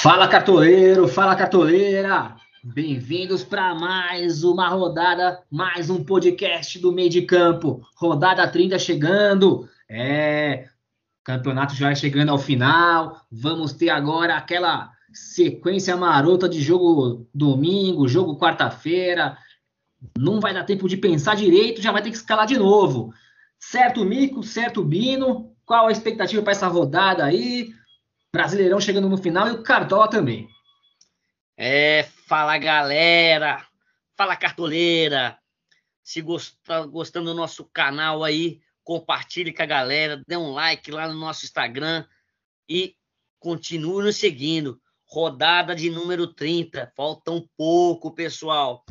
Fala cartoleiro, fala cartoleira! Bem-vindos para mais uma rodada, mais um podcast do meio de campo. Rodada 30 chegando. É, o campeonato já chegando ao final. Vamos ter agora aquela sequência marota de jogo domingo, jogo quarta-feira. Não vai dar tempo de pensar direito, já vai ter que escalar de novo. Certo, Mico? Certo, Bino? Qual a expectativa para essa rodada aí? Brasileirão chegando no final e o Cartola também. É, fala galera, fala cartoleira. Se gostar, gostando do nosso canal aí, compartilhe com a galera, dê um like lá no nosso Instagram e continue nos seguindo. Rodada de número 30, falta um pouco, pessoal.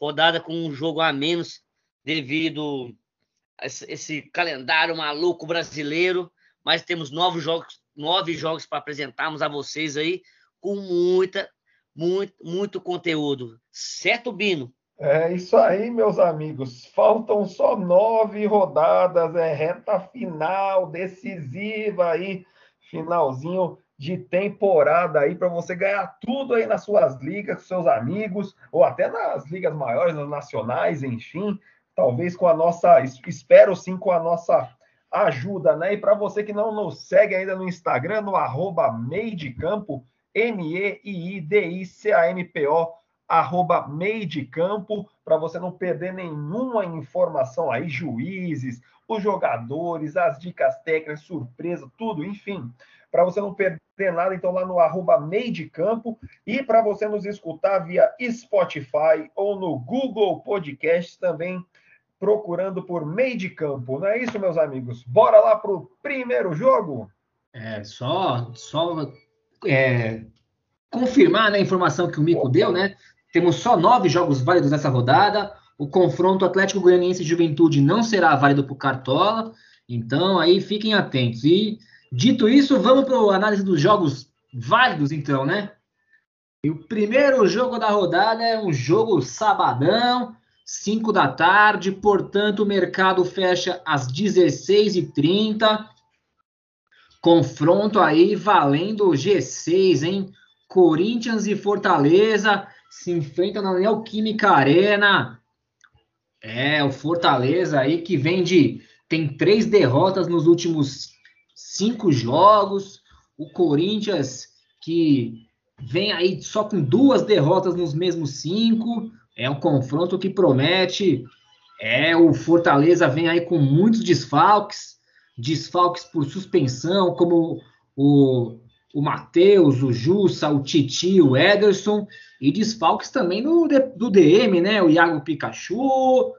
Rodada com um jogo a menos devido a esse calendário maluco brasileiro, mas temos novos jogos nove jogos para apresentarmos a vocês aí, com muita, muito, muito conteúdo. Certo, Bino? É isso aí, meus amigos. Faltam só nove rodadas, é reta final, decisiva aí, finalzinho de temporada aí para você ganhar tudo aí nas suas ligas, com seus amigos, ou até nas ligas maiores, nas nacionais, enfim. Talvez com a nossa, espero sim, com a nossa ajuda, né? E para você que não nos segue ainda no Instagram, no arroba Meidicampo, M-E-I-I-D-I-C-A-M-P-O, arroba Meidicampo, para você não perder nenhuma informação aí, juízes, os jogadores, as dicas técnicas, surpresa, tudo, enfim. Para você não perder nada, então lá no arroba Meidicampo e para você nos escutar via Spotify ou no Google Podcast também procurando por meio de campo. Não é isso, meus amigos? Bora lá para o primeiro jogo? É, só, só é, confirmar né, a informação que o Mico Opa. deu, né? Temos só nove jogos válidos nessa rodada. O confronto Atlético Goianiense Juventude não será válido para o Cartola. Então, aí fiquem atentos. E, dito isso, vamos para a análise dos jogos válidos, então, né? E o primeiro jogo da rodada é um jogo sabadão, 5 da tarde, portanto, o mercado fecha às 16h30. Confronto aí valendo G6, hein? Corinthians e Fortaleza se enfrentam na Neoquímica Arena. É, o Fortaleza aí que vem de. tem três derrotas nos últimos cinco jogos. O Corinthians que vem aí só com duas derrotas nos mesmos cinco. É um confronto que promete. É, o Fortaleza vem aí com muitos desfalques, desfalques por suspensão, como o, o Matheus, o Jussa, o Titi, o Ederson, e desfalques também no, do DM, né? O Iago Pikachu,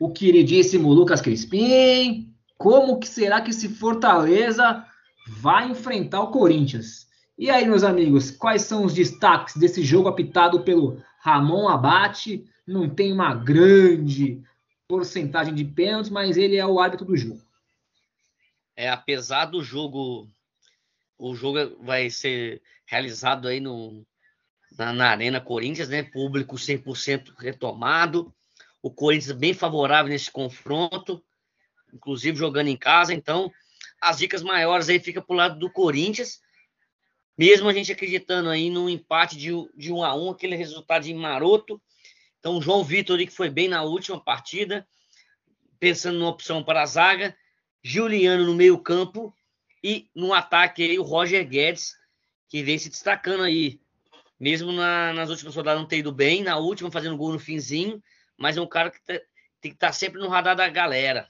o queridíssimo Lucas Crispim. Como que será que esse Fortaleza vai enfrentar o Corinthians? E aí, meus amigos, quais são os destaques desse jogo apitado pelo Ramon Abate? Não tem uma grande porcentagem de pênaltis, mas ele é o árbitro do jogo. É, apesar do jogo, o jogo vai ser realizado aí no, na, na Arena Corinthians, né? Público 100% retomado. O Corinthians bem favorável nesse confronto, inclusive jogando em casa. Então, as dicas maiores aí ficam para o lado do Corinthians mesmo a gente acreditando aí num empate de, de um a um, aquele resultado de maroto. Então, o João Vitor que foi bem na última partida, pensando numa opção para a zaga, Juliano no meio campo e no ataque aí o Roger Guedes, que vem se destacando aí, mesmo na, nas últimas rodadas não ter ido bem, na última fazendo gol no finzinho, mas é um cara que tá, tem que estar tá sempre no radar da galera.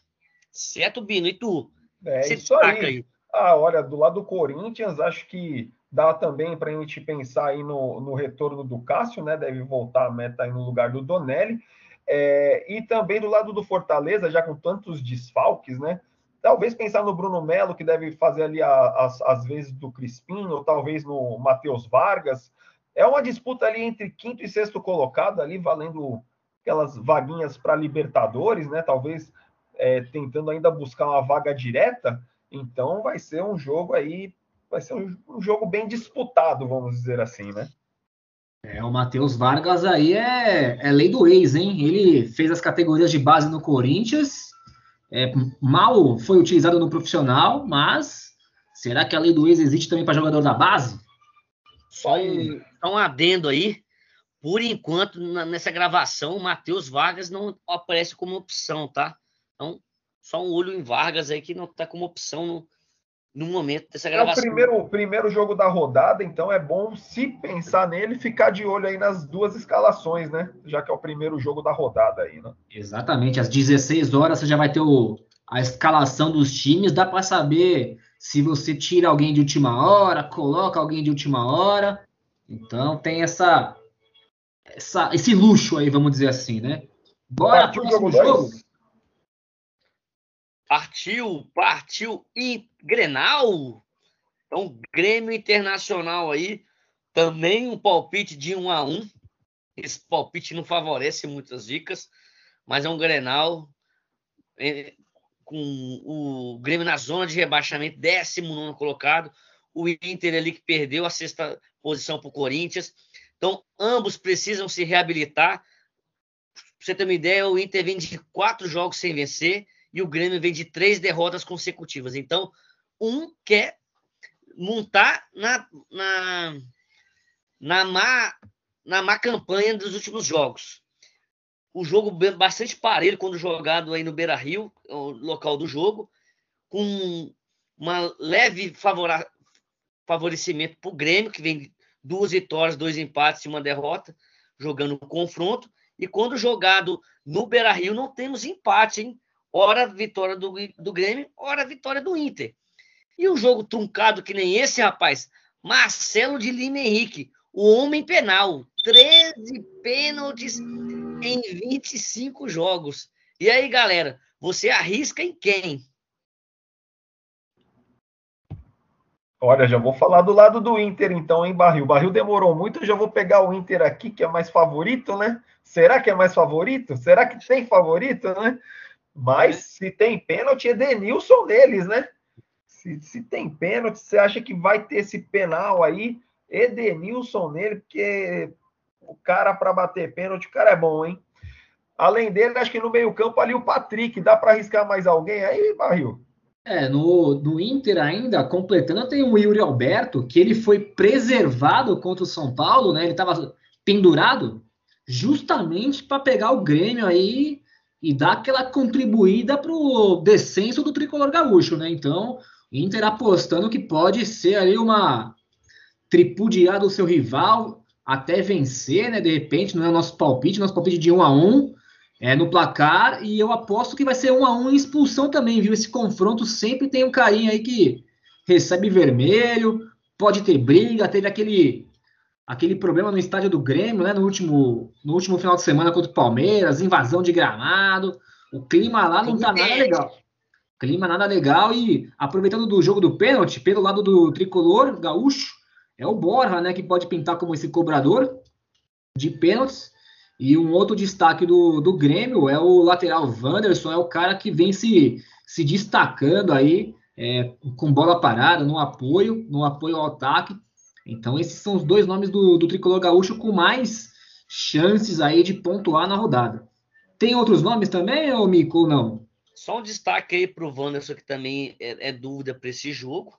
Certo, Bino? E tu? É Você isso aí. aí. Ah, olha, do lado do Corinthians, acho que Dá também para a gente pensar aí no, no retorno do Cássio, né? Deve voltar a meta aí no lugar do Donelli. É, e também do lado do Fortaleza, já com tantos desfalques, né? Talvez pensar no Bruno Melo, que deve fazer ali as, vezes do Crispim, ou talvez no Matheus Vargas. É uma disputa ali entre quinto e sexto colocado, ali valendo aquelas vaguinhas para Libertadores, né? Talvez é, tentando ainda buscar uma vaga direta. Então vai ser um jogo aí vai ser um, um jogo bem disputado, vamos dizer assim, né? É, o Matheus Vargas aí é, é lei do ex, hein? Ele fez as categorias de base no Corinthians, é, mal foi utilizado no profissional, mas será que a lei do ex existe também para jogador da base? Só um, um adendo aí. Por enquanto, nessa gravação, o Matheus Vargas não aparece como opção, tá? Então, só um olho em Vargas aí que não está como opção no, no momento dessa gravação. É o primeiro, primeiro jogo da rodada, então é bom se pensar nele ficar de olho aí nas duas escalações, né? Já que é o primeiro jogo da rodada aí, né? Exatamente, às 16 horas você já vai ter o, a escalação dos times, dá para saber se você tira alguém de última hora, coloca alguém de última hora. Então tem essa essa, esse luxo aí, vamos dizer assim, né? Bora pro próximo jogo. jogo. Partiu, partiu e Grenal. Então, Grêmio Internacional aí, também um palpite de 1 a 1. Esse palpite não favorece muitas dicas, mas é um Grenal é, com o Grêmio na zona de rebaixamento, 19 colocado. O Inter ali que perdeu a sexta posição para o Corinthians. Então, ambos precisam se reabilitar. Você ter uma ideia, o Inter vem de quatro jogos sem vencer e o Grêmio vem de três derrotas consecutivas. Então, um quer montar na, na, na, má, na má campanha dos últimos jogos. O jogo bastante parelho quando jogado aí no Beira Rio, o local do jogo, com uma leve favora, favorecimento para o Grêmio, que vem duas vitórias, dois empates e uma derrota, jogando confronto. E quando jogado no Beira Rio, não temos empate, hein? Ora vitória do, do Grêmio, ora vitória do Inter. E um jogo truncado que nem esse, rapaz. Marcelo de Lima Henrique, o homem penal. 13 pênaltis em 25 jogos. E aí, galera, você arrisca em quem? Olha, já vou falar do lado do Inter, então, hein, Barril? Barril demorou muito, eu já vou pegar o Inter aqui, que é mais favorito, né? Será que é mais favorito? Será que tem favorito, né? Mas se tem pênalti, é Denilson neles, né? Se, se tem pênalti, você acha que vai ter esse penal aí? Edenilson nele, porque o cara para bater pênalti, o cara é bom, hein? Além dele, acho que no meio-campo ali o Patrick. Dá para arriscar mais alguém aí, Barril? É, no, no Inter ainda, completando, tem o Yuri Alberto, que ele foi preservado contra o São Paulo, né? Ele estava pendurado justamente para pegar o Grêmio aí e dar aquela contribuída para o descenso do tricolor gaúcho, né? Então, Inter apostando que pode ser ali uma tripudiar do seu rival até vencer, né? De repente, não é o nosso palpite, nosso palpite de 1 a 1 é, no placar e eu aposto que vai ser um a um em expulsão também, viu? Esse confronto sempre tem um carinha aí que recebe vermelho, pode ter briga, teve aquele aquele problema no estádio do Grêmio, né? No último, no último final de semana contra o Palmeiras, invasão de gramado. O clima lá não tá nada legal. Clima nada legal e aproveitando do jogo do pênalti, pelo lado do tricolor gaúcho, é o Borja, né? Que pode pintar como esse cobrador de pênaltis. E um outro destaque do, do Grêmio é o lateral Wanderson, é o cara que vem se, se destacando aí é, com bola parada, no apoio, no apoio ao ataque. Então, esses são os dois nomes do, do tricolor gaúcho com mais chances aí de pontuar na rodada. Tem outros nomes também, ou Mico, ou não? Só um destaque aí para o Wanderson, que também é, é dúvida para esse jogo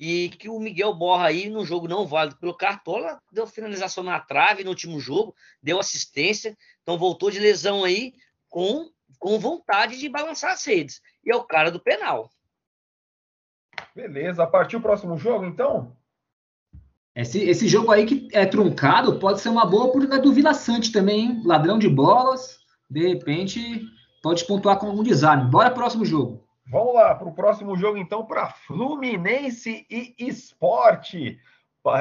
e que o Miguel Borra aí no jogo não válido pelo Cartola deu finalização na trave no último jogo, deu assistência, então voltou de lesão aí com, com vontade de balançar as redes. E é o cara do penal. Beleza, partiu o próximo jogo então? Esse, esse jogo aí que é truncado pode ser uma boa oportunidade do Vila Sante também, hein? Ladrão de bolas, de repente pode pontuar com algum desarme. Bora próximo jogo. Vamos lá para o próximo jogo, então, para Fluminense e Esporte.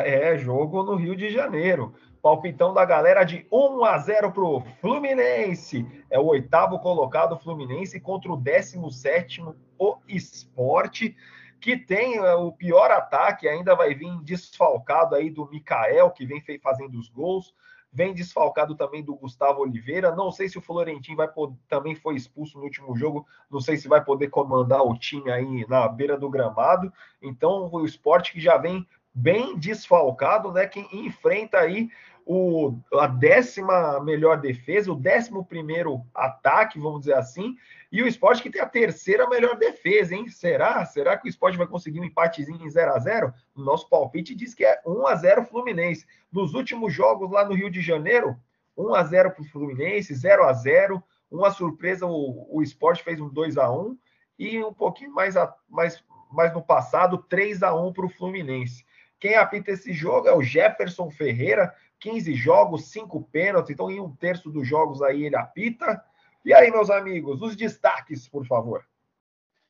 É jogo no Rio de Janeiro. Palpitão da galera de 1 a 0 para o Fluminense. É o oitavo colocado Fluminense contra o 17 o Esporte, que tem é, o pior ataque, ainda vai vir desfalcado aí do Mikael, que vem fazendo os gols vem desfalcado também do Gustavo Oliveira. Não sei se o Florentin vai poder, também foi expulso no último jogo, não sei se vai poder comandar o time aí na beira do gramado. Então, o esporte que já vem bem desfalcado, né? Que enfrenta aí o, a décima melhor defesa, o décimo primeiro ataque, vamos dizer assim, e o esporte que tem a terceira melhor defesa, hein? Será? Será que o esporte vai conseguir um empatezinho em 0 a 0 O nosso palpite diz que é 1 a 0 Fluminense. Nos últimos jogos lá no Rio de Janeiro, 1 a 0 para o Fluminense, 0 a 0 Uma surpresa, o, o esporte fez um 2 a 1 e um pouquinho mais, a, mais, mais no passado, 3 a 1 para o Fluminense. Quem apita esse jogo é o Jefferson Ferreira, 15 jogos, 5 pênaltis, então em um terço dos jogos aí ele apita. E aí, meus amigos, os destaques, por favor.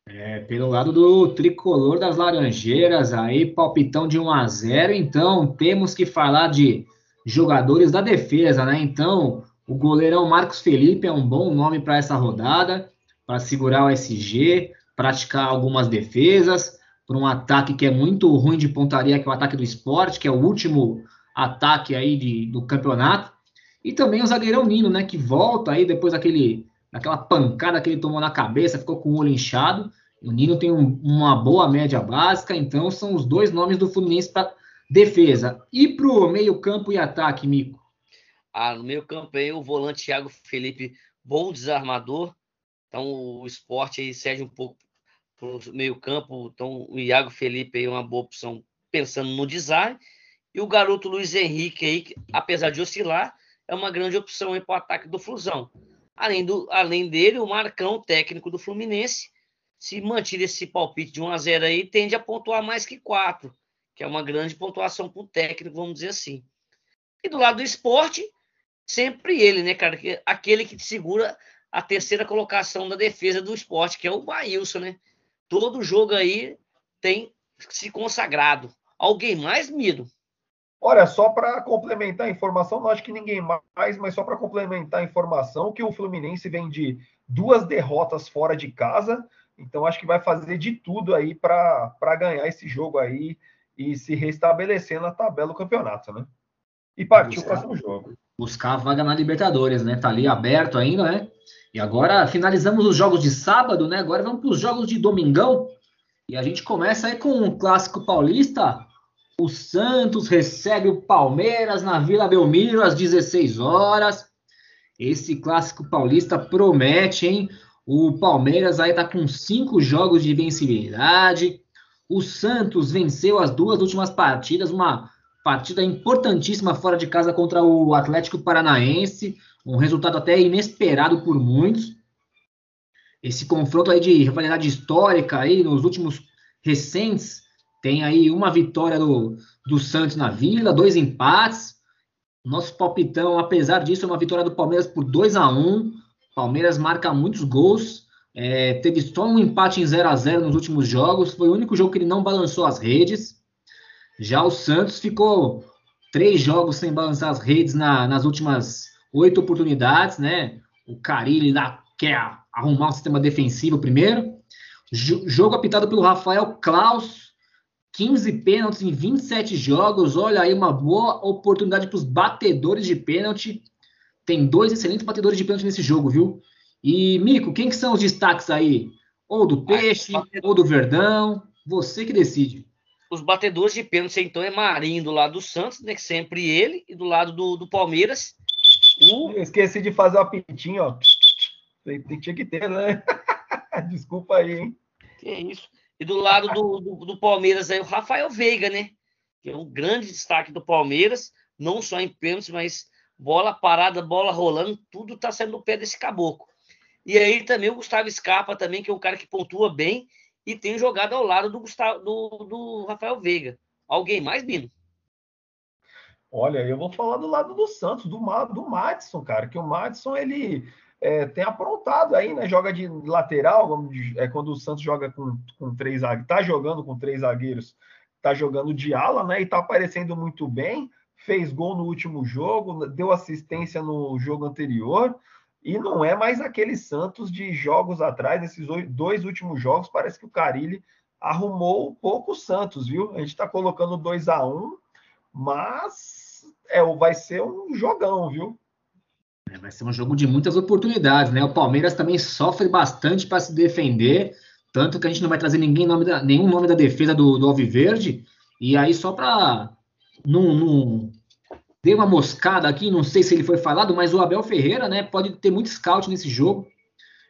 É, pelo lado do tricolor das Laranjeiras, aí palpitão de 1 a 0 então temos que falar de jogadores da defesa, né? Então, o goleirão Marcos Felipe é um bom nome para essa rodada, para segurar o SG, praticar algumas defesas, para um ataque que é muito ruim de pontaria, que é o ataque do esporte, que é o último ataque aí de, do campeonato. E também o zagueirão Nino, né, que volta aí depois daquele, daquela pancada que ele tomou na cabeça, ficou com o olho inchado. O Nino tem um, uma boa média básica, então são os dois nomes do Fluminense para defesa. E para o meio-campo e ataque, Mico? Ah, no meio-campo aí o volante Thiago Felipe, bom desarmador. Então o esporte aí cede um pouco para o meio-campo. Então o Iago Felipe aí é uma boa opção pensando no design. E o garoto Luiz Henrique aí, apesar de oscilar, é uma grande opção para o ataque do Flusão. Além, do, além dele, o Marcão, técnico do Fluminense, se manter esse palpite de 1 a 0 aí, tende a pontuar mais que 4, que é uma grande pontuação para o técnico, vamos dizer assim. E do lado do esporte, sempre ele, né, cara? Aquele que segura a terceira colocação da defesa do esporte, que é o Bailson, né? Todo jogo aí tem se consagrado. Alguém mais, Miro? Olha, só para complementar a informação, não acho que ninguém mais, mas só para complementar a informação, que o Fluminense vem de duas derrotas fora de casa, então acho que vai fazer de tudo aí para ganhar esse jogo aí e se restabelecer na tabela do campeonato, né? E partir o próximo jogo. Buscar a vaga na Libertadores, né? Tá ali aberto ainda, né? E agora finalizamos os jogos de sábado, né? Agora vamos para os jogos de domingão. E a gente começa aí com o clássico paulista, o Santos recebe o Palmeiras na Vila Belmiro às 16 horas. Esse clássico paulista promete, hein? O Palmeiras aí tá com cinco jogos de vencibilidade. O Santos venceu as duas últimas partidas, uma partida importantíssima fora de casa contra o Atlético Paranaense, um resultado até inesperado por muitos. Esse confronto aí de rivalidade histórica aí nos últimos recentes tem aí uma vitória do, do Santos na Vila, dois empates. Nosso palpitão, apesar disso, é uma vitória do Palmeiras por 2 a 1 Palmeiras marca muitos gols. É, teve só um empate em 0 a 0 nos últimos jogos. Foi o único jogo que ele não balançou as redes. Já o Santos ficou três jogos sem balançar as redes na, nas últimas oito oportunidades, né? O Carilli lá quer arrumar o sistema defensivo primeiro. jogo apitado pelo Rafael Klaus, 15 pênaltis em 27 jogos. Olha aí uma boa oportunidade para os batedores de pênalti. Tem dois excelentes batedores de pênalti nesse jogo, viu? E, Mico, quem que são os destaques aí? Ou do Peixe, ou do Verdão? Você que decide. Os batedores de pênalti, então, é Marinho do lado do Santos, né? Sempre ele, e do lado do, do Palmeiras. O... Eu esqueci de fazer o apitinho, ó. Tinha que ter, né? Desculpa aí, hein? Que isso. E do lado do, do, do, Palmeiras aí, o Rafael Veiga, né? Que é um grande destaque do Palmeiras, não só em pênaltis, mas bola parada, bola rolando, tudo tá saindo no pé desse caboclo. E aí também o Gustavo Scarpa também, que é um cara que pontua bem e tem jogado ao lado do, Gustavo, do, do Rafael Veiga. Alguém mais, Bino? Olha, eu vou falar do lado do Santos, do, do Madison, cara, que o Madison, ele é, tem aprontado aí, né? Joga de lateral, é quando o Santos joga com, com três zagueiros, tá jogando com três zagueiros, tá jogando de ala, né? E tá aparecendo muito bem. Fez gol no último jogo, deu assistência no jogo anterior. E não é mais aquele Santos de jogos atrás, esses dois últimos jogos, parece que o Carilli arrumou um pouco o Santos, viu? A gente está colocando 2 a 1 um, mas é, vai ser um jogão, viu? É, vai ser um jogo de muitas oportunidades, né? O Palmeiras também sofre bastante para se defender, tanto que a gente não vai trazer ninguém nome da, nenhum nome da defesa do, do Alviverde. E aí, só para não, não, dei uma moscada aqui, não sei se ele foi falado, mas o Abel Ferreira, né, pode ter muito scout nesse jogo.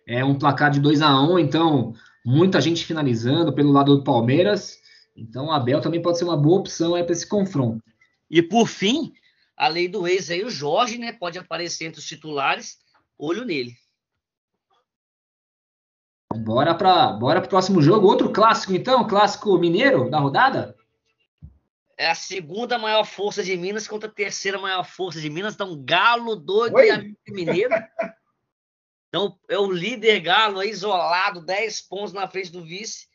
É um placar de 2 a 1 um, então muita gente finalizando pelo lado do Palmeiras. Então o Abel também pode ser uma boa opção para esse confronto. E por fim, a lei do ex aí, o Jorge, né, pode aparecer entre os titulares, olho nele. Bora para bora o próximo jogo. Outro clássico, então, clássico mineiro da rodada? É a segunda maior força de Minas contra a terceira maior força de Minas. Então, Galo doido Oi? e Mineiro. Então, é o líder Galo aí, isolado, 10 pontos na frente do vice,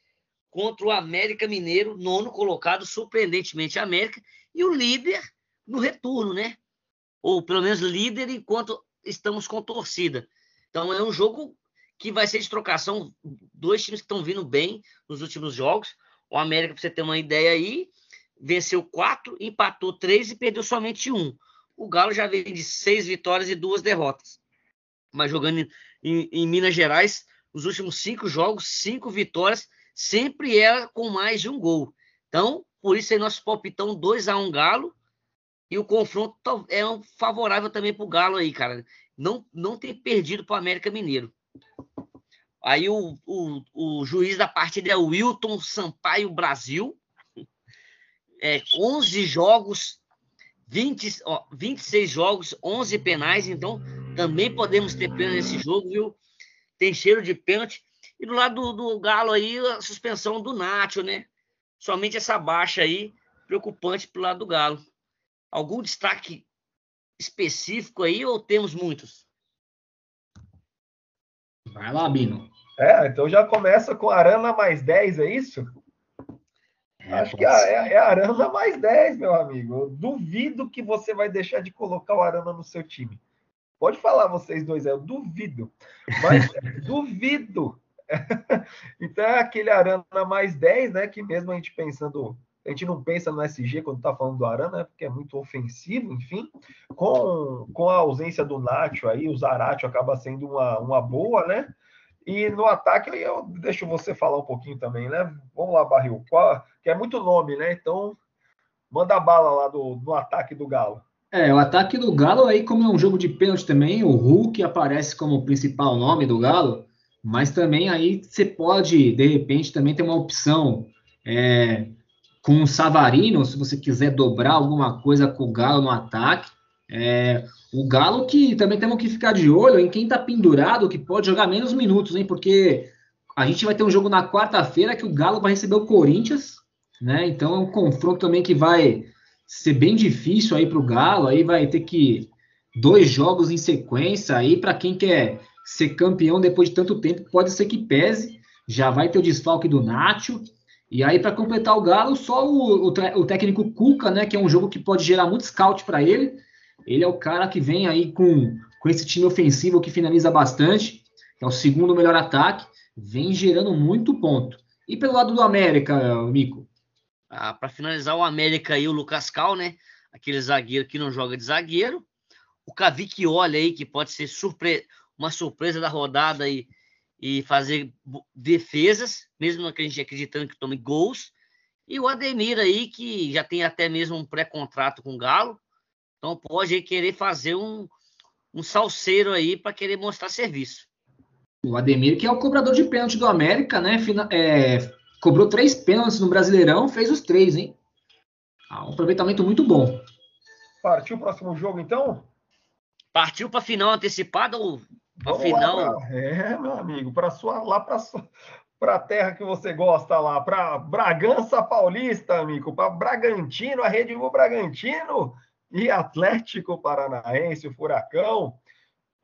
contra o América Mineiro, nono colocado, surpreendentemente América, e o líder no retorno, né? Ou pelo menos líder enquanto estamos com torcida. Então, é um jogo que vai ser de trocação. Dois times que estão vindo bem nos últimos jogos. O América, para você ter uma ideia aí, venceu quatro, empatou três e perdeu somente um. O Galo já vem de seis vitórias e duas derrotas. Mas jogando em, em Minas Gerais, os últimos cinco jogos, cinco vitórias, sempre era com mais de um gol. Então, por isso aí nosso palpitão 2 a 1 um Galo. E o confronto é um favorável também para o Galo aí, cara. Não, não ter perdido para o América Mineiro. Aí o, o, o juiz da partida é o Wilton Sampaio Brasil. É, 11 jogos, 20, ó, 26 jogos, 11 penais. Então, também podemos ter pena nesse jogo, viu? Tem cheiro de pênalti. E do lado do, do Galo aí, a suspensão do Nacho, né? Somente essa baixa aí, preocupante pro lado do Galo. Algum destaque específico aí ou temos muitos? Vai lá, Bino. É, então já começa com Arana mais 10, é isso? É, Acho que é, é, é Arana mais 10, meu amigo. Eu duvido que você vai deixar de colocar o Arana no seu time. Pode falar vocês dois, eu duvido. Mas duvido. então é aquele Arana mais 10, né? Que mesmo a gente pensando a gente não pensa no SG quando está falando do Arana, né, porque é muito ofensivo, enfim. Com, com a ausência do Nacho aí, o Zaratio acaba sendo uma, uma boa, né? E no ataque, eu deixo você falar um pouquinho também, né? Vamos lá, Barril. Qual, que é muito nome, né? Então, manda bala lá do, no ataque do Galo. É, o ataque do Galo aí, como é um jogo de pênalti também, o Hulk aparece como principal nome do Galo, mas também aí você pode, de repente, também ter uma opção é, com o Savarino, se você quiser dobrar alguma coisa com o Galo no ataque. É, o Galo que também temos que ficar de olho em quem está pendurado, que pode jogar menos minutos, hein? Porque a gente vai ter um jogo na quarta-feira que o Galo vai receber o Corinthians, né? Então é um confronto também que vai ser bem difícil aí para o Galo. Aí vai ter que dois jogos em sequência aí para quem quer ser campeão depois de tanto tempo, pode ser que pese. Já vai ter o desfalque do Nacho. E aí, para completar o Galo, só o, o, o, técnico Cuca, né? Que é um jogo que pode gerar muito scout para ele. Ele é o cara que vem aí com, com esse time ofensivo que finaliza bastante, é o segundo melhor ataque, vem gerando muito ponto. E pelo lado do América, Mico? Ah, Para finalizar, o América aí, o Lucas Cal, né? Aquele zagueiro que não joga de zagueiro. O Cavic olha aí, que pode ser surpre... uma surpresa da rodada aí e fazer defesas, mesmo que a gente acreditando que tome gols. E o Ademir aí, que já tem até mesmo um pré-contrato com o Galo, então pode querer fazer um, um salseiro aí para querer mostrar serviço. O Ademir, que é o cobrador de pênalti do América, né? É, cobrou três pênaltis no Brasileirão, fez os três, hein? Ah, um aproveitamento muito bom. Partiu o próximo jogo, então? Partiu para final antecipada ou final? Pra... É, meu amigo, para sua lá para para a terra que você gosta lá, para Bragança Paulista, amigo, para Bragantino, a Rede Bull Bragantino e Atlético Paranaense, o Furacão.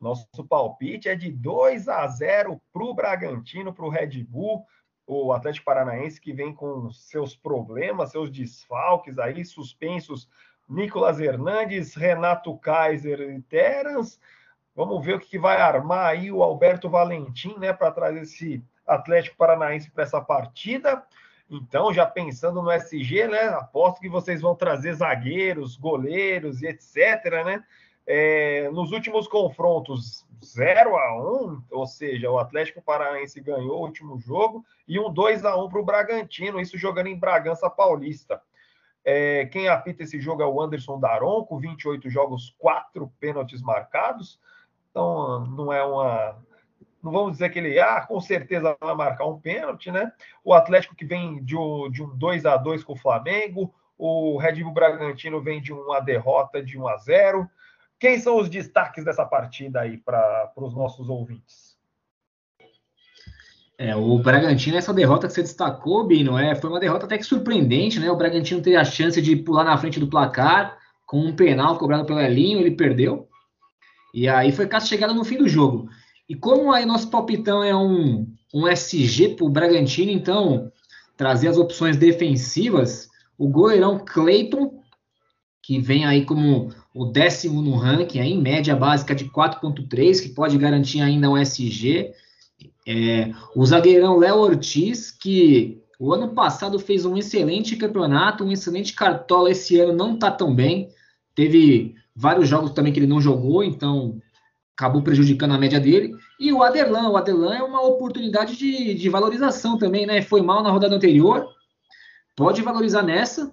Nosso palpite é de 2 a 0 para o Bragantino, para o Red Bull. O Atlético Paranaense que vem com seus problemas, seus desfalques aí, suspensos. Nicolas Hernandes, Renato Kaiser e Terans. Vamos ver o que vai armar aí o Alberto Valentim, né, para trazer esse Atlético Paranaense para essa partida. Então, já pensando no SG, né? Aposto que vocês vão trazer zagueiros, goleiros e etc, né? É, nos últimos confrontos, 0 a 1 ou seja, o Atlético Paranaense ganhou o último jogo, e um 2 a 1 para o Bragantino, isso jogando em Bragança Paulista. É, quem apita esse jogo é o Anderson Daronco, 28 jogos, 4 pênaltis marcados. Então, não é uma. Não vamos dizer que ele, ah, com certeza vai marcar um pênalti, né? O Atlético que vem de, de um 2 a 2 com o Flamengo, o Red Bull Bragantino vem de uma derrota de 1 a 0 Quem são os destaques dessa partida aí para os nossos ouvintes? É, o Bragantino, essa derrota que você destacou, Bino, é, foi uma derrota até que surpreendente, né? O Bragantino teve a chance de pular na frente do placar com um penal cobrado pelo Elinho, ele perdeu. E aí foi caso chegada no fim do jogo. E como aí nosso palpitão é um, um SG para o Bragantino, então trazer as opções defensivas, o goleirão Cleiton, que vem aí como o décimo no ranking, aí, em média básica de 4.3, que pode garantir ainda um SG. É, o zagueirão Léo Ortiz, que o ano passado fez um excelente campeonato, um excelente cartola, esse ano não está tão bem. Teve vários jogos também que ele não jogou, então acabou prejudicando a média dele. E o Aderlan, o Aderlan é uma oportunidade de, de valorização também, né? Foi mal na rodada anterior, pode valorizar nessa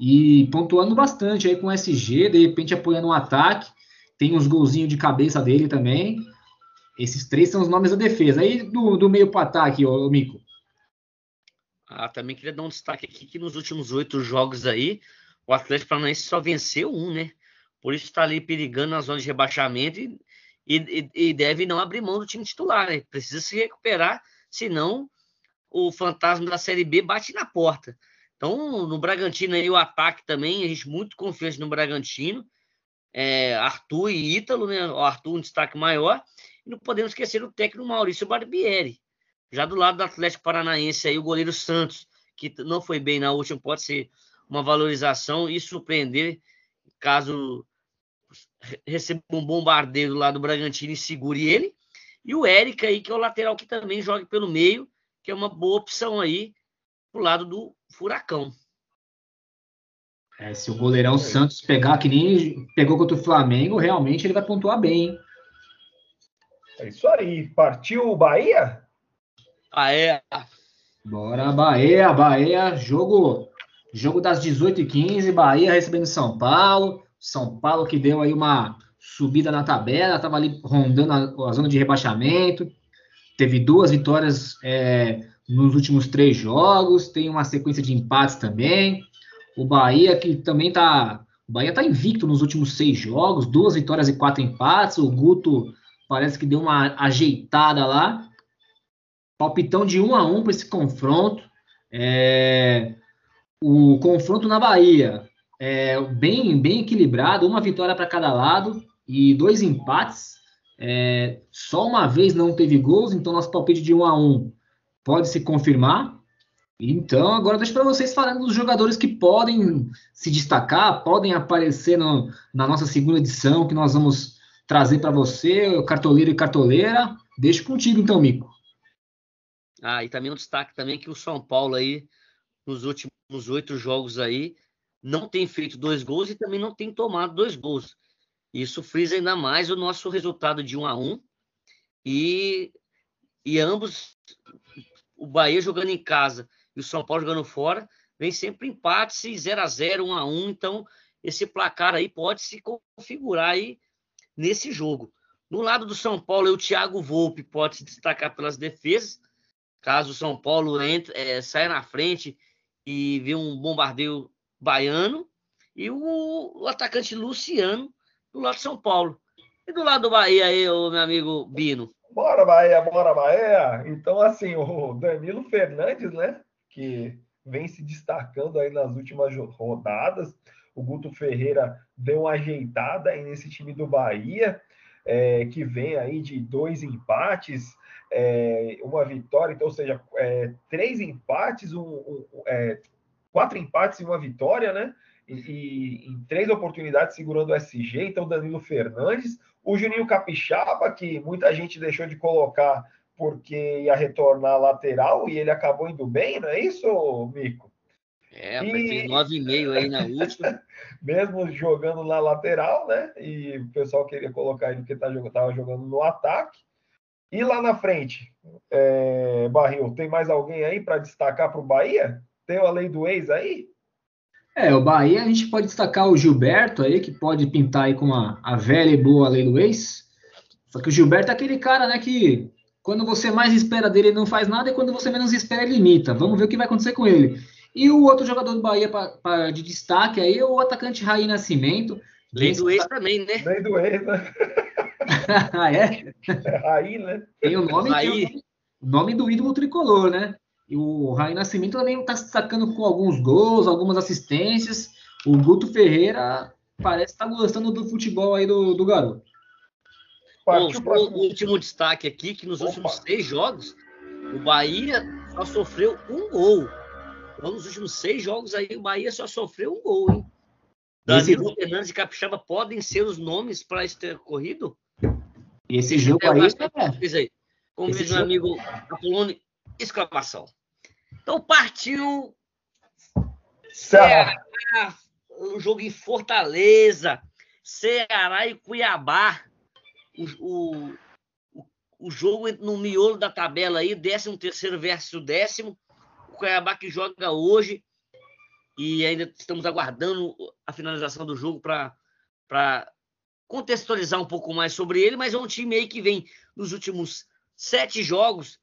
e pontuando bastante aí com o SG, de repente apoiando um ataque. Tem uns golzinhos de cabeça dele também. Esses três são os nomes da defesa. Aí do, do meio para ataque, ô, Mico. Ah, também queria dar um destaque aqui que nos últimos oito jogos aí, o Atlético Paranaense só venceu um, né? Por isso está ali perigando na zona de rebaixamento e, e, e, deve não abrir mão do time titular, né? Precisa se recuperar, senão o fantasma da Série B bate na porta. Então, no Bragantino aí, o ataque também, a gente muito confiante no Bragantino. É, Arthur e Ítalo, né? O Arthur um destaque maior. E não podemos esquecer o técnico Maurício Barbieri. Já do lado do Atlético Paranaense, aí, o goleiro Santos, que não foi bem na última, pode ser uma valorização e surpreender caso receba um bombardeio lá do Bragantino e segure ele. E o Eric aí, que é o lateral que também joga pelo meio, que é uma boa opção aí pro lado do Furacão. É, se o goleirão Santos pegar que nem pegou contra o Flamengo, realmente ele vai pontuar bem. Hein? É isso aí. Partiu o Bahia? Ah, é. Bora, Bahia, Bahia. Jogo, jogo das 18h15. Bahia recebendo São Paulo. São Paulo que deu aí uma subida na tabela. Estava ali rondando a, a, zona de rebaixamento. Teve duas vitórias é, nos últimos três jogos. Tem uma sequência de empates também. O Bahia que também está. O Bahia está invicto nos últimos seis jogos, duas vitórias e quatro empates. O Guto Parece que deu uma ajeitada lá. Palpitão de um a um para esse confronto. É, o confronto na Bahia é bem, bem equilibrado, uma vitória para cada lado e dois empates. É, só uma vez não teve gols, então nosso palpite de um a um pode se confirmar. Então, agora deixo para vocês falando dos jogadores que podem se destacar, podem aparecer no, na nossa segunda edição, que nós vamos trazer para você, cartoleiro e cartoleira. Deixo contigo então, Mico. Ah, e também um destaque também que o São Paulo aí, nos últimos oito jogos aí, não tem feito dois gols e também não tem tomado dois gols. Isso frisa ainda mais o nosso resultado de um a um. E, e ambos, o Bahia jogando em casa e o São Paulo jogando fora, vem sempre empates 0 a 0 1 a 1 Então, esse placar aí pode se configurar aí nesse jogo. No lado do São Paulo, o Thiago Volpe pode se destacar pelas defesas, caso o São Paulo entre, é, saia na frente e vê um bombardeio baiano, e o, o, atacante Luciano do lado do São Paulo. E do lado do Bahia aí, meu amigo Bino? Bora, Bahia, bora, Bahia! Então, assim, o Danilo Fernandes, né, que vem se destacando aí nas últimas rodadas, o Guto Ferreira deu uma ajeitada aí nesse time do Bahia, é, que vem aí de dois empates, é, uma vitória, então, ou seja, é, três empates, um, um, é, quatro empates e uma vitória, né? E, e, em três oportunidades segurando o SG, então Danilo Fernandes, o Juninho Capixaba, que muita gente deixou de colocar porque ia retornar lateral e ele acabou indo bem, não é isso, Mico? É, e... fez 9,5 aí na última. Mesmo jogando na lateral, né? E o pessoal queria colocar ele porque tá jogando, tava jogando no ataque. E lá na frente, é, Barril, tem mais alguém aí para destacar para o Bahia? Tem a lei do ex aí? É, o Bahia a gente pode destacar o Gilberto aí, que pode pintar aí com a, a velha e boa lei do ex. Só que o Gilberto é aquele cara, né, que quando você mais espera dele ele não faz nada e quando você menos espera ele imita. Vamos ver o que vai acontecer com ele. E o outro jogador do Bahia pra, pra de destaque aí é o atacante Raí Nascimento. Lei do ex também, né? Lei do ex, né? ah, é? é Raí, né? Tem o nome, o nome do ídolo tricolor, né? E o Raí Nascimento também está se destacando com alguns gols, algumas assistências. O Guto Ferreira parece estar tá gostando do futebol aí do, do garoto. o, o, último destaque aqui, que nos Opa. últimos seis jogos, o Bahia só sofreu um gol. Então, nos últimos seis jogos aí, o Bahia só sofreu um gol, hein? Danilo Fernandes e Capixaba podem ser os nomes para esse corrido? Esse jogo aí, é... aí. Como diz meu amigo Apolônio, exclamação. Então partiu Ceará, o jogo em Fortaleza, Ceará e Cuiabá. O, o, o jogo no miolo da tabela aí, 13 terceiro versus décimo. O Cuiabá que joga hoje e ainda estamos aguardando a finalização do jogo para contextualizar um pouco mais sobre ele, mas é um time aí que vem nos últimos sete jogos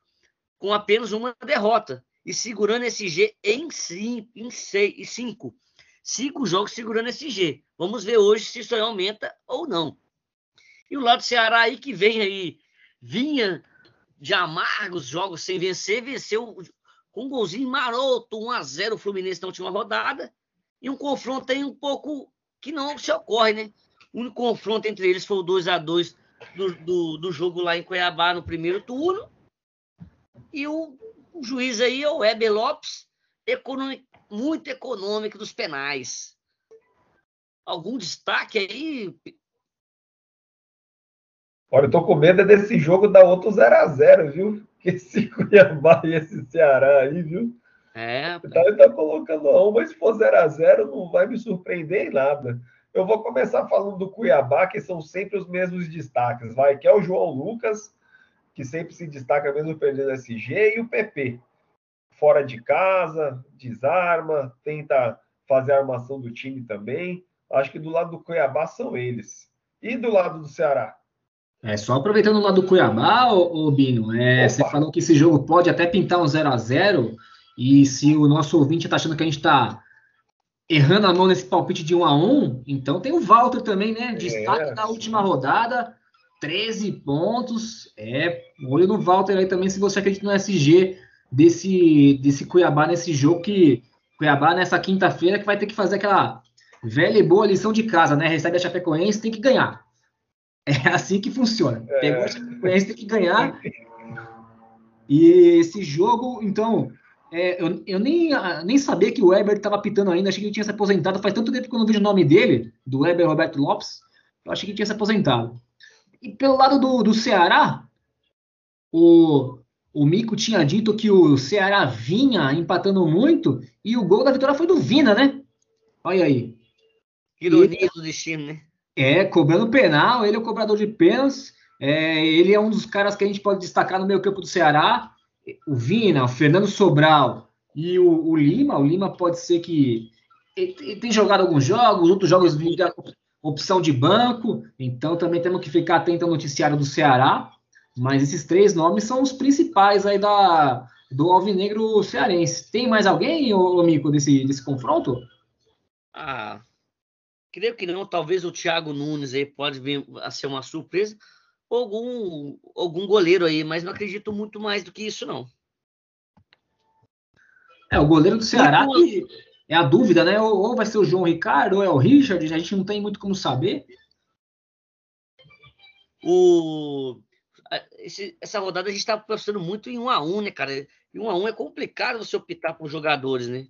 com apenas uma derrota e segurando esse G em, cinco, em seis, cinco. Cinco jogos segurando esse G. Vamos ver hoje se isso aí aumenta ou não. E o lado do Ceará aí que vem aí, vinha de amargos jogos sem vencer, venceu com um golzinho maroto, 1 a 0 o Fluminense na última rodada, e um confronto aí um pouco que não se ocorre, né? O único confronto entre eles foi o 2 a 2 do, do, do jogo lá em Cuiabá no primeiro turno. E o, o juiz aí é o Weber Lopes, econômico, muito econômico dos penais. Algum destaque aí? Olha, eu tô com medo desse jogo dar outro 0x0, viu? Esse Cuiabá e esse Ceará aí, viu? É. Tá, ele tá colocando um, mas se for 0x0, não vai me surpreender em nada. Eu vou começar falando do Cuiabá, que são sempre os mesmos destaques, vai, que é o João Lucas, que sempre se destaca mesmo perdendo SG, e o PP. Fora de casa, desarma, tenta fazer a armação do time também. Acho que do lado do Cuiabá são eles. E do lado do Ceará? É, só aproveitando o lado do Cuiabá, ô, ô Bino, é, você falou que esse jogo pode até pintar um 0 a 0 e se o nosso ouvinte está achando que a gente está errando a mão nesse palpite de 1 a 1 então tem o Walter também, né? Destaque é. da última rodada, 13 pontos. É, olho no Walter aí também, se você acredita no SG desse, desse Cuiabá nesse jogo que Cuiabá nessa quinta-feira que vai ter que fazer aquela velha e boa lição de casa, né? Recebe a Chapecoense, tem que ganhar. É assim que funciona. É. Pegou a Chapecoense, tem que ganhar. E esse jogo, então, é, eu, eu nem, nem sabia que o Weber estava pitando ainda, achei que ele tinha se aposentado. Faz tanto tempo que eu não vejo o nome dele, do Weber Roberto Lopes, eu achei que ele tinha se aposentado. E pelo lado do, do Ceará, o, o Mico tinha dito que o Ceará vinha empatando muito e o gol da vitória foi do Vina, né? Olha aí. Ironia do destino, né? É, cobrando penal, ele é o cobrador de pênaltis. É, ele é um dos caras que a gente pode destacar no meio campo do Ceará o Vina, o Fernando Sobral e o, o Lima. O Lima pode ser que ele, tem jogado alguns jogos, outros jogos vira opção de banco, então também temos que ficar atento ao noticiário do Ceará. Mas esses três nomes são os principais aí da, do Alvinegro Cearense. Tem mais alguém, ô, Mico, desse, desse confronto? Ah, creio que não. Talvez o Thiago Nunes aí pode vir a ser uma surpresa algum, algum goleiro aí, mas não acredito muito mais do que isso, não. É, o goleiro do Ceará que é a dúvida, né? Ou, ou, vai ser o João Ricardo, ou é o Richard, a gente não tem muito como saber. O, esse, essa rodada a gente está apostando muito em um a um, né, cara? E um a um é complicado você optar por jogadores, né?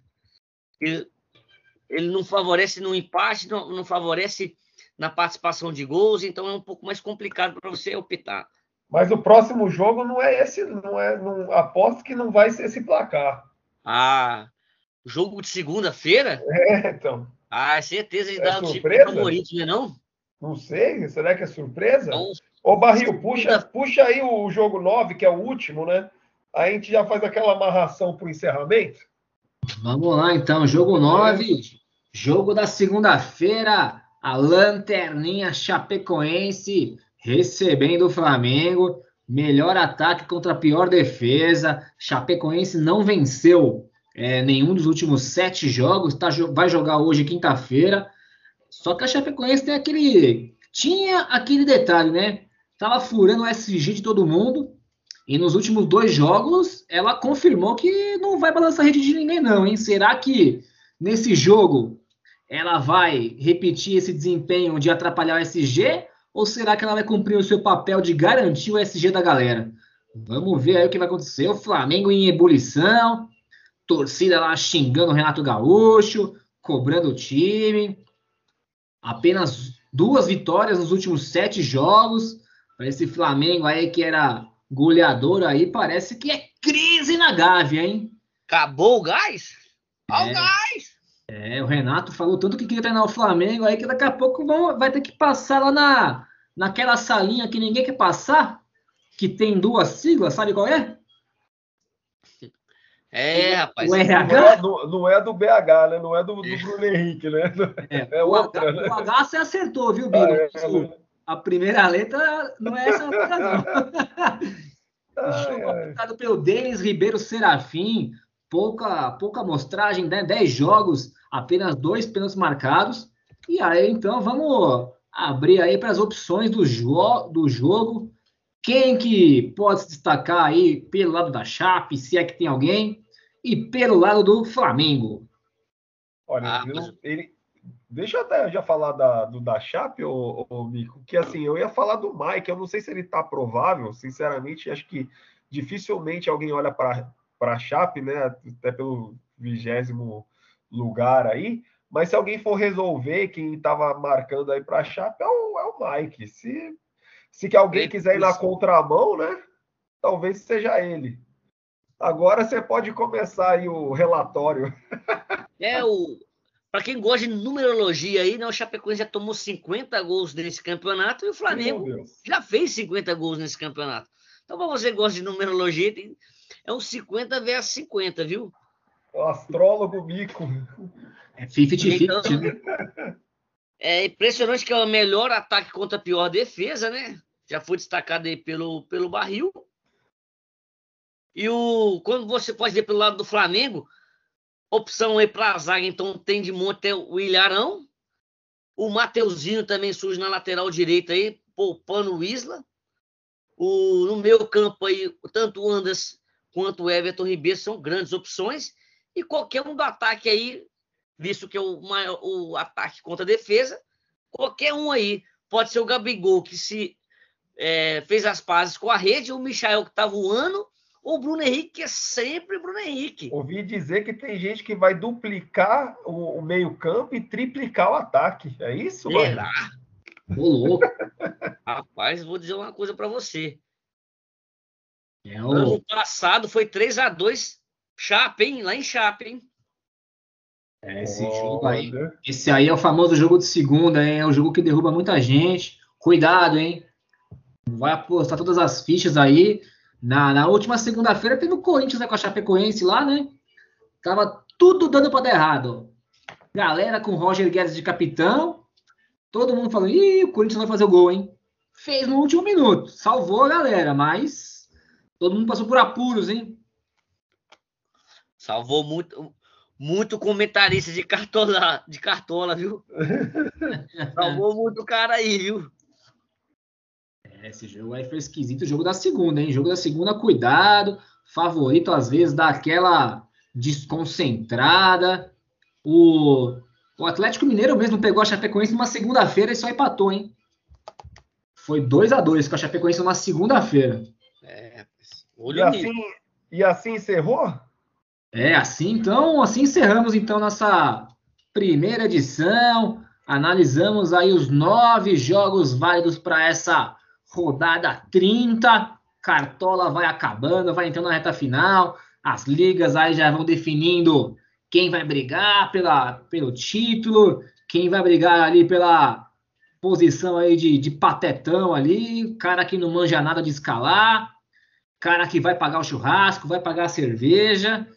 Ele não favorece no empate, não, não favorece na participação de gols, então é um pouco mais complicado para você optar. Mas o próximo jogo não é esse, não é, não, aposto que não vai ser esse placar. Ah, jogo de segunda-feira? É, então. Ah, certeza de é dar o time favorito, né, não? Não sei, será que é surpresa? Então, Ô, Barril, puxa, puxa aí o jogo 9, que é o último, né? Aí a gente já faz aquela amarração para o encerramento. Vamos lá, então. Jogo 9. Jogo da segunda-feira, a Lanterninha Chapecoense recebendo o Flamengo. Melhor ataque contra a pior defesa. Chapecoense não venceu é, nenhum dos últimos sete jogos. Tá, vai jogar hoje, quinta-feira. Só que a Chapecoense tem aquele. Tinha aquele detalhe, né? Tava furando o SG de todo mundo. E nos últimos dois jogos, ela confirmou que não vai balançar a rede de ninguém, não, hein? Será que nesse jogo ela vai repetir esse desempenho de atrapalhar o SG? Ou será que ela vai cumprir o seu papel de garantir o SG da galera? Vamos ver aí o que vai acontecer. O Flamengo em ebulição, torcida lá xingando o Renato Gaúcho, cobrando o time. Apenas duas vitórias nos últimos sete jogos. Para esse Flamengo aí que era goleador aí, parece que é crise na Gávea, hein? Acabou o gás? Olha é. o gás! É, o Renato falou tanto que queria treinar o Flamengo aí que daqui a pouco vão, vai ter que passar lá na, naquela salinha que ninguém quer passar, que tem duas siglas, sabe qual é? É, rapaz. O RH? Não é, do, não é do BH, né? Não é do, do Bruno Henrique, né? É, é outra, o H, né? O H você acertou, viu, Bigo? Ah, é? A primeira letra não é essa letra, não. Jogo pelo Denis Ribeiro Serafim, pouca, pouca amostragem, né? 10 jogos, apenas dois pênaltis marcados. E aí, então, vamos abrir aí para as opções do, jo do jogo. Quem que pode se destacar aí pelo lado da Chape, se é que tem alguém, e pelo lado do Flamengo? Olha, ah, mas... ele, deixa eu até já falar da, do da Chape, ô, ô, Mico, que assim, eu ia falar do Mike, eu não sei se ele tá provável, sinceramente, acho que dificilmente alguém olha para a Chape, né? Até pelo vigésimo lugar aí. Mas se alguém for resolver, quem estava marcando aí para a Chape é o, é o Mike. Se, se que alguém quiser ir na contramão, né? Talvez seja ele. Agora você pode começar aí o relatório. É o. Para quem gosta de numerologia aí, né, o Chapecoense já tomou 50 gols nesse campeonato e o Flamengo já fez 50 gols nesse campeonato. Então, para você que gosta de numerologia, tem, é um 50 versus 50, viu? O astrólogo mico. É 50-50. Então, é impressionante que é o melhor ataque contra a pior defesa, né? Já foi destacado aí pelo, pelo barril. E o, quando você pode ver pelo lado do Flamengo, opção aí para a zaga, então tem de monte o Ilharão. O Mateuzinho também surge na lateral direita aí, poupando o Isla. O, no meu campo aí, tanto o Anderson quanto o Everton Ribeiro são grandes opções. E qualquer um do ataque aí, visto que é o, maior, o ataque contra a defesa, qualquer um aí. Pode ser o Gabigol, que se é, fez as pazes com a rede, o Michael que está voando, o Bruno Henrique, que é sempre Bruno Henrique. Ouvi dizer que tem gente que vai duplicar o, o meio-campo e triplicar o ataque. É isso, Será? Ô, louco. Rapaz, vou dizer uma coisa para você. É o... Ano passado foi 3 a 2 Chape, hein? Lá em Chape, hein? É, esse oh, jogo aí. Esse aí é o famoso jogo de segunda, hein? É o jogo que derruba muita gente. Cuidado, hein? Vai apostar todas as fichas aí. Na, na última segunda-feira teve o Corinthians né, com a Chapecoense lá, né? Tava tudo dando para dar errado. Galera com Roger Guedes de capitão. Todo mundo falando, ih, o Corinthians vai fazer o gol, hein? Fez no último minuto. Salvou a galera, mas Todo mundo passou por apuros, hein? Salvou muito, muito comentarista de cartola, de cartola, viu? Salvou muito cara aí, viu? É, esse jogo aí foi esquisito. O jogo da segunda, hein? Jogo da segunda, cuidado. Favorito, às vezes, dá aquela desconcentrada. O, o Atlético Mineiro mesmo pegou a Chapecoense numa segunda-feira e só empatou, hein? Foi 2 a 2 com a Chapecoense numa segunda-feira. Olho e, assim, e assim encerrou? É, assim então, assim encerramos então nossa primeira edição. Analisamos aí os nove jogos válidos para essa rodada 30. Cartola vai acabando, vai entrando na reta final. As ligas aí já vão definindo quem vai brigar pela, pelo título, quem vai brigar ali pela posição aí de, de patetão ali, cara que não manja nada de escalar cara que vai pagar o churrasco, vai pagar a cerveja,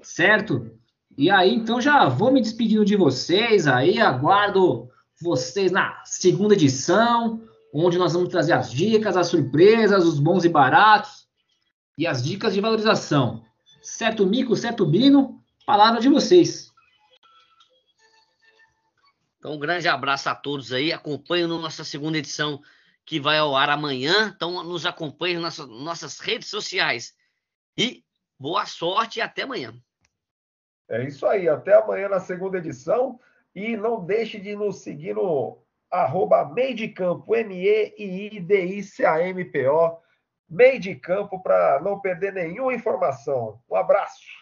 certo? E aí, então, já vou me despedindo de vocês aí, aguardo vocês na segunda edição, onde nós vamos trazer as dicas, as surpresas, os bons e baratos e as dicas de valorização. Certo, Mico, certo, Bino? Palavra de vocês. Então, um grande abraço a todos aí. Acompanhem nossa segunda edição que vai ao ar amanhã. Então, nos acompanhem nas nossas redes sociais. E boa sorte e até amanhã. É isso aí. Até amanhã na segunda edição. E não deixe de nos seguir no arroba meio de campo, M-E-I-D-I-C-A-M-P-O, meio de campo, para não perder nenhuma informação. Um abraço.